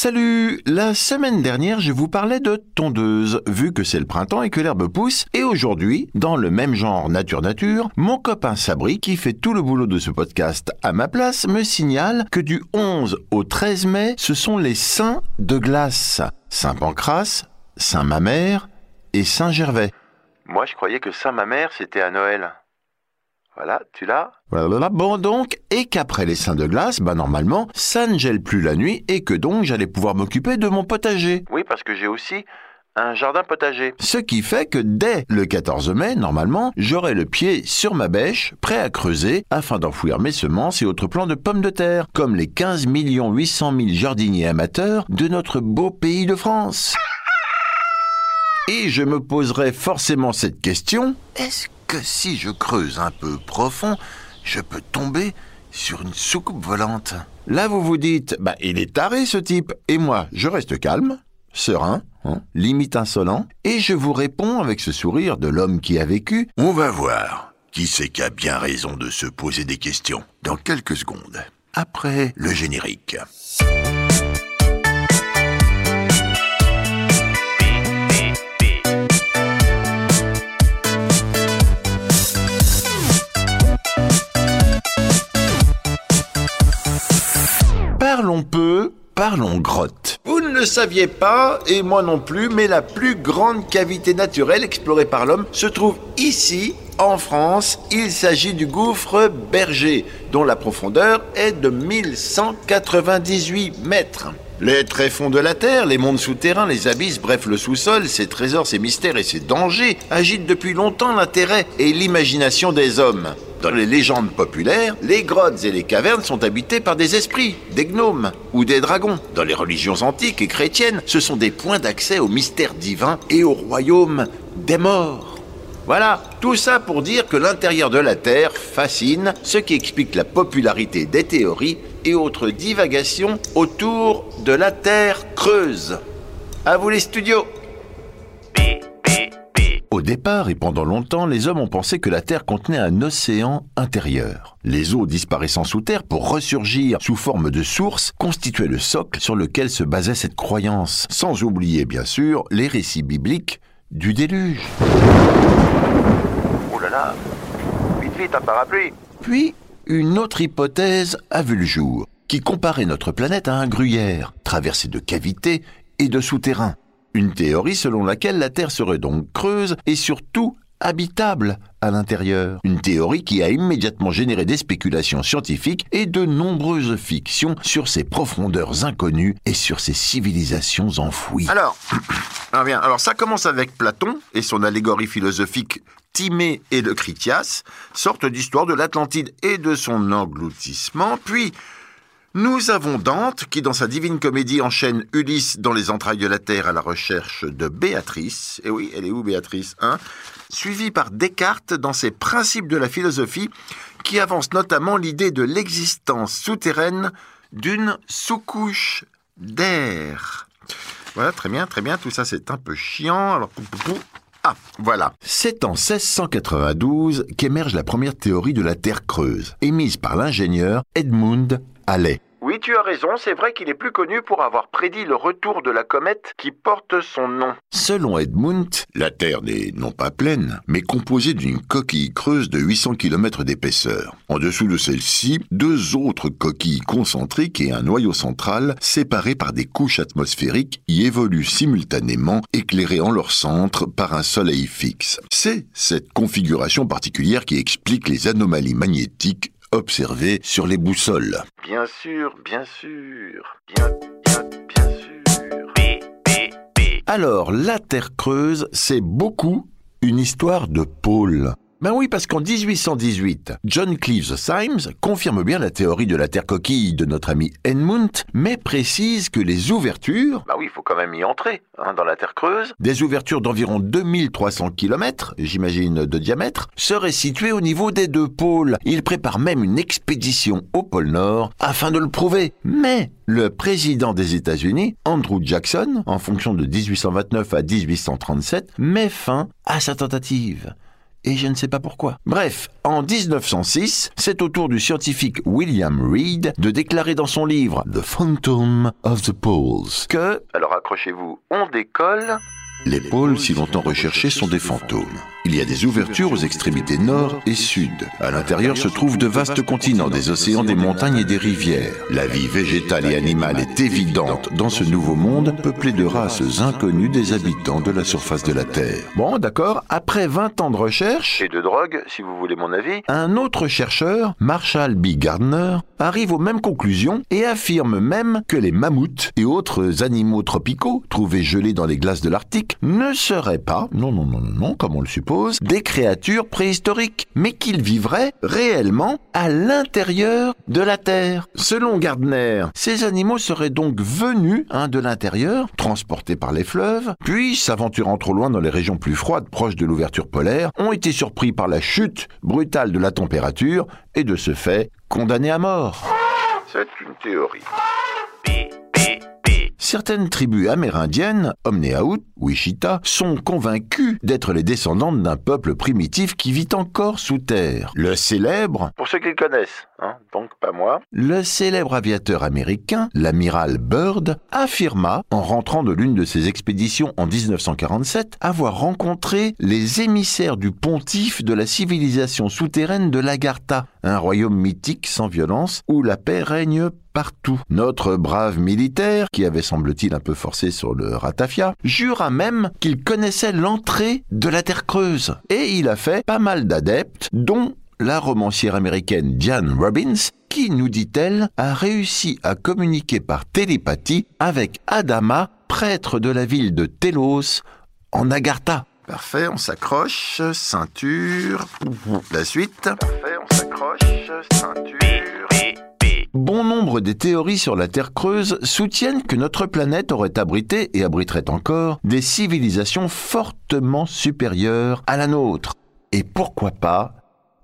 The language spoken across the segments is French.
Salut La semaine dernière, je vous parlais de tondeuse, vu que c'est le printemps et que l'herbe pousse, et aujourd'hui, dans le même genre nature-nature, mon copain Sabri, qui fait tout le boulot de ce podcast à ma place, me signale que du 11 au 13 mai, ce sont les saints de glace. Saint-Pancras, Saint-Mamère et Saint-Gervais. Moi, je croyais que Saint-Mamère, c'était à Noël. Voilà, tu l'as Voilà, Bon donc, et qu'après les seins de glace, bah normalement, ça ne gèle plus la nuit et que donc j'allais pouvoir m'occuper de mon potager. Oui, parce que j'ai aussi un jardin potager. Ce qui fait que dès le 14 mai, normalement, j'aurai le pied sur ma bêche, prêt à creuser afin d'enfouir mes semences et autres plants de pommes de terre, comme les 15 800 000 jardiniers amateurs de notre beau pays de France. Et je me poserai forcément cette question, est-ce que si je creuse un peu profond, je peux tomber sur une soucoupe volante Là, vous vous dites, bah, il est taré ce type. Et moi, je reste calme, serein, hein, limite insolent, et je vous réponds avec ce sourire de l'homme qui a vécu. On va voir. Qui c'est qui a bien raison de se poser des questions Dans quelques secondes. Après le générique. Parlons grotte. Vous ne le saviez pas, et moi non plus, mais la plus grande cavité naturelle explorée par l'homme se trouve ici, en France. Il s'agit du gouffre Berger, dont la profondeur est de 1198 mètres. Les tréfonds de la Terre, les mondes souterrains, les abysses, bref le sous-sol, ses trésors, ses mystères et ses dangers agitent depuis longtemps l'intérêt et l'imagination des hommes. Dans les légendes populaires, les grottes et les cavernes sont habitées par des esprits, des gnomes ou des dragons. Dans les religions antiques et chrétiennes, ce sont des points d'accès au mystère divin et au royaume des morts. Voilà, tout ça pour dire que l'intérieur de la Terre fascine, ce qui explique la popularité des théories et autres divagations autour de la Terre creuse. À vous les studios départ et pendant longtemps, les hommes ont pensé que la Terre contenait un océan intérieur. Les eaux disparaissant sous terre pour ressurgir sous forme de source constituaient le socle sur lequel se basait cette croyance, sans oublier bien sûr les récits bibliques du déluge. Oh là là Vite vite, un parapluie Puis, une autre hypothèse a vu le jour, qui comparait notre planète à un gruyère, traversé de cavités et de souterrains. Une théorie selon laquelle la Terre serait donc creuse et surtout habitable à l'intérieur. Une théorie qui a immédiatement généré des spéculations scientifiques et de nombreuses fictions sur ses profondeurs inconnues et sur ses civilisations enfouies. Alors, bien, alors ça commence avec Platon et son allégorie philosophique Timée et le Critias, sorte d'histoire de l'Atlantide et de son engloutissement, puis nous avons Dante qui, dans sa divine comédie, enchaîne Ulysse dans les entrailles de la Terre à la recherche de Béatrice. Et oui, elle est où Béatrice hein? Suivi par Descartes dans ses principes de la philosophie, qui avance notamment l'idée de l'existence souterraine d'une sous-couche d'air. Voilà, très bien, très bien. Tout ça, c'est un peu chiant. Alors, ah, voilà. C'est en 1692 qu'émerge la première théorie de la Terre creuse, émise par l'ingénieur Edmund Halley. Oui, tu as raison, c'est vrai qu'il est plus connu pour avoir prédit le retour de la comète qui porte son nom. Selon Edmund, la Terre n'est non pas pleine, mais composée d'une coquille creuse de 800 km d'épaisseur. En dessous de celle-ci, deux autres coquilles concentriques et un noyau central séparés par des couches atmosphériques y évoluent simultanément, éclairés en leur centre par un soleil fixe. C'est cette configuration particulière qui explique les anomalies magnétiques observées sur les boussoles. Bien sûr, bien sûr, bien, bien, bien sûr. B, B, B. Alors, la Terre creuse, c'est beaucoup une histoire de pôle. Ben oui, parce qu'en 1818, John Cleves Symes confirme bien la théorie de la Terre coquille de notre ami Edmund, mais précise que les ouvertures, Bah oui, il faut quand même y entrer, hein, dans la terre creuse. des ouvertures d'environ 2300 km, j'imagine de diamètre, seraient situées au niveau des deux pôles. Il prépare même une expédition au pôle Nord afin de le prouver. Mais le président des États-Unis, Andrew Jackson, en fonction de 1829 à 1837, met fin à sa tentative. Et je ne sais pas pourquoi. Bref, en 1906, c'est au tour du scientifique William Reed de déclarer dans son livre The Phantom of the Poles que, Alors accrochez-vous, on décolle. Les pôles, si longtemps recherchés, sont des fantômes. Il y a des ouvertures aux extrémités nord et sud. À l'intérieur se trouvent de vastes continents, des océans, des montagnes et des rivières. La vie végétale et animale est évidente dans ce nouveau monde peuplé de races inconnues des habitants de la surface de la Terre. bon d'accord, après 20 ans de recherche, Et de drogue, si vous voulez mon avis. un autre chercheur, Marshall B. Gardner, arrive aux mêmes conclusions et affirme même que les mammouths et autres animaux tropicaux trouvés gelés dans les glaces de l'Arctique ne seraient pas, non, non, non, non, non, comme on le suppose, des créatures préhistoriques, mais qu'ils vivraient réellement à l'intérieur de la Terre. Selon Gardner, ces animaux seraient donc venus hein, de l'intérieur, transportés par les fleuves, puis s'aventurant trop loin dans les régions plus froides proches de l'ouverture polaire, ont été surpris par la chute brutale de la température et de ce fait condamnés à mort. C'est une théorie. Certaines tribus amérindiennes, Omnéaout, Wichita, sont convaincues d'être les descendantes d'un peuple primitif qui vit encore sous terre. Le célèbre, Pour ceux qui le connaissent, hein, donc pas moi. le célèbre aviateur américain, l'amiral Byrd, affirma, en rentrant de l'une de ses expéditions en 1947, avoir rencontré les émissaires du pontife de la civilisation souterraine de l'Agartha, un royaume mythique sans violence où la paix règne partout. Notre brave militaire, qui avait semble-t-il un peu forcé sur le ratafia, jura même qu'il connaissait l'entrée de la Terre creuse. Et il a fait pas mal d'adeptes, dont la romancière américaine Diane Robbins, qui, nous dit-elle, a réussi à communiquer par télépathie avec Adama, prêtre de la ville de Telos, en Agartha. Parfait, on s'accroche, ceinture, la suite. Parfait, on s'accroche, ceinture. Bon nombre des théories sur la Terre creuse soutiennent que notre planète aurait abrité et abriterait encore des civilisations fortement supérieures à la nôtre. Et pourquoi pas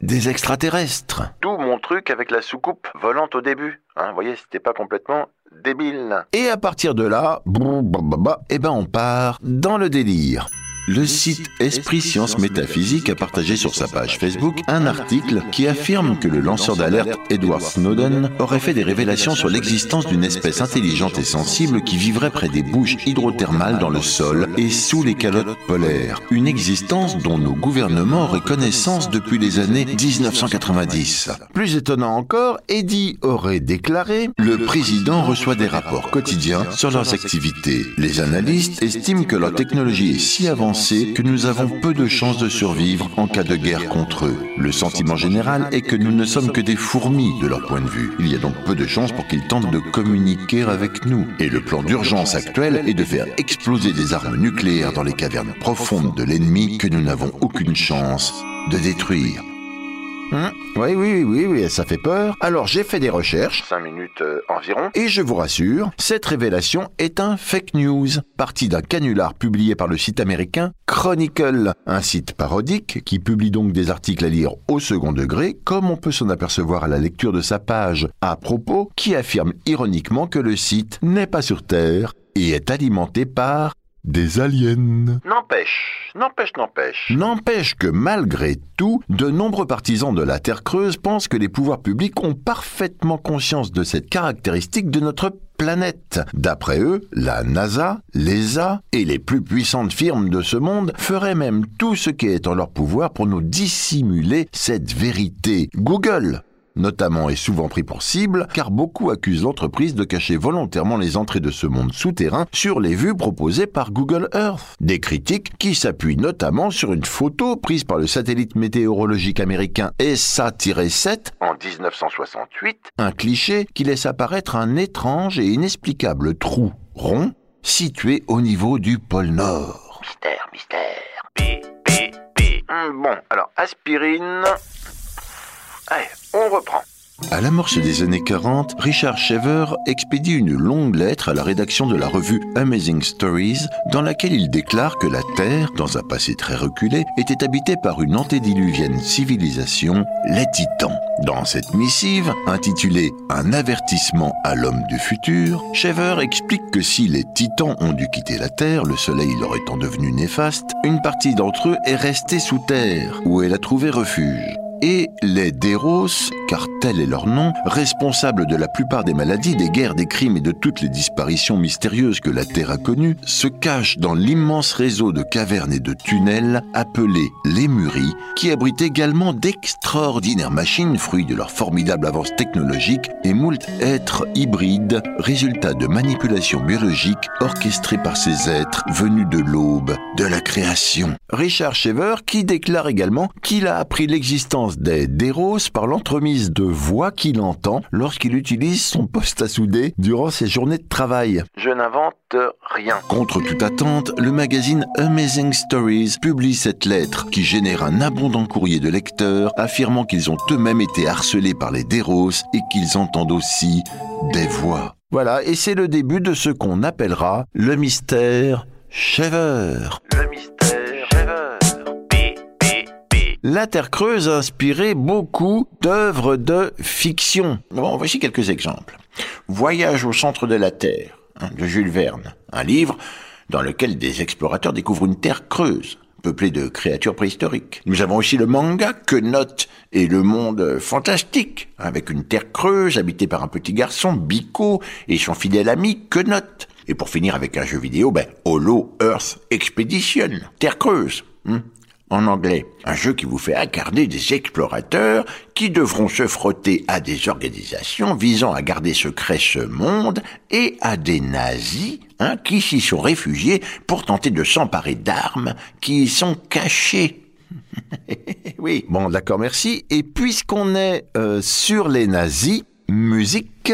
des extraterrestres D'où mon truc avec la soucoupe volante au début. Hein, vous voyez, c'était pas complètement débile. Et à partir de là, bah, eh ben on part dans le délire. Le site Esprit Sciences Métaphysiques a partagé sur sa page Facebook un article qui affirme que le lanceur d'alerte Edward Snowden aurait fait des révélations sur l'existence d'une espèce intelligente et sensible qui vivrait près des bouches hydrothermales dans le sol et sous les calottes polaires. Une existence dont nos gouvernements auraient connaissance depuis les années 1990. Plus étonnant encore, Eddie aurait déclaré Le président reçoit des rapports quotidiens sur leurs activités. Les analystes estiment que leur technologie est si avancée que nous avons peu de chances de survivre en cas de guerre contre eux. Le sentiment général est que nous ne sommes que des fourmis de leur point de vue. Il y a donc peu de chances pour qu'ils tentent de communiquer avec nous. Et le plan d'urgence actuel est de faire exploser des armes nucléaires dans les cavernes profondes de l'ennemi que nous n'avons aucune chance de détruire. Hein oui, oui, oui, oui, ça fait peur. Alors j'ai fait des recherches. 5 minutes euh, environ. Et je vous rassure, cette révélation est un fake news, parti d'un canular publié par le site américain Chronicle, un site parodique qui publie donc des articles à lire au second degré, comme on peut s'en apercevoir à la lecture de sa page à propos, qui affirme ironiquement que le site n'est pas sur Terre et est alimenté par des aliens. N'empêche, n'empêche, n'empêche. N'empêche que malgré tout, de nombreux partisans de la Terre creuse pensent que les pouvoirs publics ont parfaitement conscience de cette caractéristique de notre planète. D'après eux, la NASA, l'ESA et les plus puissantes firmes de ce monde feraient même tout ce qui est en leur pouvoir pour nous dissimuler cette vérité. Google notamment est souvent pris pour cible, car beaucoup accusent l'entreprise de cacher volontairement les entrées de ce monde souterrain sur les vues proposées par Google Earth. Des critiques qui s'appuient notamment sur une photo prise par le satellite météorologique américain ESA-7, En 1968, un cliché qui laisse apparaître un étrange et inexplicable trou rond situé au niveau du pôle Nord. mystère, mystère. P, P, P. Hum, bon, alors aspirine. Allez, on reprend. À l'amorce des années 40, Richard Shaver expédie une longue lettre à la rédaction de la revue Amazing Stories dans laquelle il déclare que la Terre, dans un passé très reculé, était habitée par une antédiluvienne civilisation, les Titans. Dans cette missive, intitulée Un avertissement à l'homme du futur, Shaver explique que si les titans ont dû quitter la Terre, le Soleil leur étant devenu néfaste, une partie d'entre eux est restée sous terre, où elle a trouvé refuge? Et les Déros, car tel est leur nom, responsables de la plupart des maladies, des guerres, des crimes et de toutes les disparitions mystérieuses que la Terre a connues, se cachent dans l'immense réseau de cavernes et de tunnels appelés les Muris, qui abritent également d'extraordinaires machines, fruits de leur formidable avance technologique, et moult êtres hybrides, résultat de manipulations biologiques orchestrées par ces êtres venus de l'aube de la création. Richard Shever qui déclare également qu'il a appris l'existence des Déros par l'entremise de voix qu'il entend lorsqu'il utilise son poste à souder durant ses journées de travail. Je n'invente rien. Contre toute attente, le magazine Amazing Stories publie cette lettre qui génère un abondant courrier de lecteurs affirmant qu'ils ont eux-mêmes été harcelés par les Déros et qu'ils entendent aussi des voix. Voilà, et c'est le début de ce qu'on appellera le mystère Shaver. Le La Terre creuse a inspiré beaucoup d'œuvres de fiction. Bon, voici quelques exemples. Voyage au centre de la Terre, hein, de Jules Verne, un livre dans lequel des explorateurs découvrent une Terre creuse, peuplée de créatures préhistoriques. Nous avons aussi le manga Que note et le monde fantastique, avec une Terre creuse habitée par un petit garçon, Biko, et son fidèle ami Que note. Et pour finir avec un jeu vidéo, ben, Hollow Earth Expedition, Terre creuse. hein, en anglais. Un jeu qui vous fait incarner des explorateurs qui devront se frotter à des organisations visant à garder secret ce monde et à des nazis hein, qui s'y sont réfugiés pour tenter de s'emparer d'armes qui y sont cachées. oui, bon d'accord, merci. Et puisqu'on est euh, sur les nazis, musique...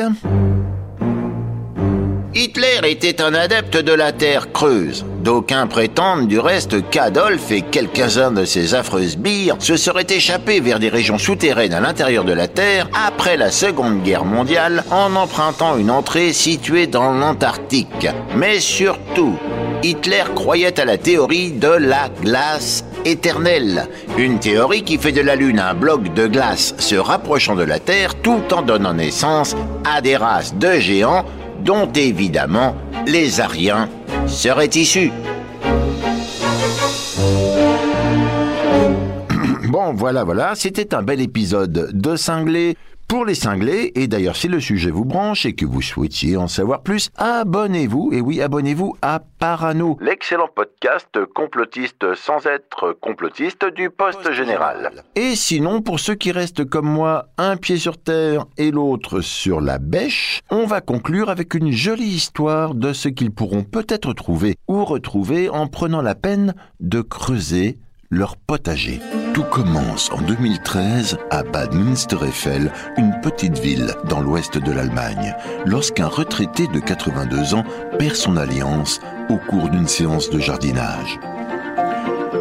Hitler était un adepte de la terre creuse. D'aucuns prétendent du reste qu'Adolphe et quelques-uns de ses affreuses bires se seraient échappés vers des régions souterraines à l'intérieur de la Terre après la Seconde Guerre mondiale en empruntant une entrée située dans l'Antarctique. Mais surtout, Hitler croyait à la théorie de la glace éternelle, une théorie qui fait de la Lune un bloc de glace se rapprochant de la Terre tout en donnant naissance à des races de géants dont évidemment les Ariens seraient issus. Bon, voilà, voilà, c'était un bel épisode de Cinglé. Pour les cinglés, et d'ailleurs si le sujet vous branche et que vous souhaitiez en savoir plus, abonnez-vous, et oui, abonnez-vous à Parano. L'excellent podcast complotiste sans être complotiste du Poste Général. Et sinon, pour ceux qui restent comme moi, un pied sur terre et l'autre sur la bêche, on va conclure avec une jolie histoire de ce qu'ils pourront peut-être trouver ou retrouver en prenant la peine de creuser leur potager. Tout commence en 2013 à Bad Münstereifel, une petite ville dans l'ouest de l'Allemagne, lorsqu'un retraité de 82 ans perd son alliance au cours d'une séance de jardinage.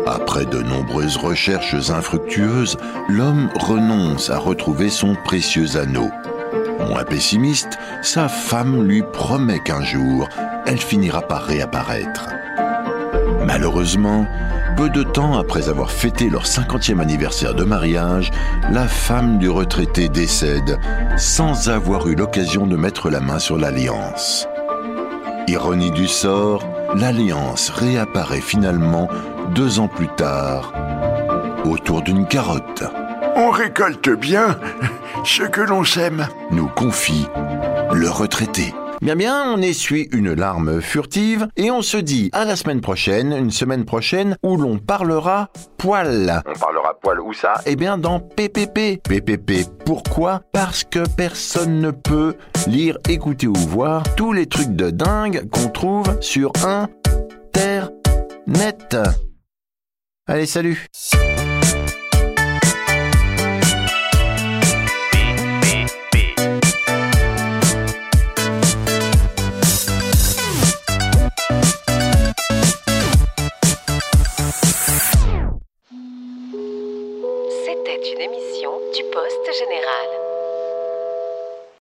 Après de nombreuses recherches infructueuses, l'homme renonce à retrouver son précieux anneau. Moins pessimiste, sa femme lui promet qu'un jour, elle finira par réapparaître. Malheureusement, peu de temps après avoir fêté leur 50e anniversaire de mariage, la femme du retraité décède sans avoir eu l'occasion de mettre la main sur l'alliance. Ironie du sort, l'alliance réapparaît finalement deux ans plus tard autour d'une carotte. On récolte bien ce que l'on sème. Nous confie le retraité. Bien bien, on essuie une larme furtive et on se dit à la semaine prochaine, une semaine prochaine où l'on parlera poil. On parlera poil où ça? Eh bien dans PPP. PPP, pourquoi? Parce que personne ne peut lire, écouter ou voir tous les trucs de dingue qu'on trouve sur Internet. Allez, salut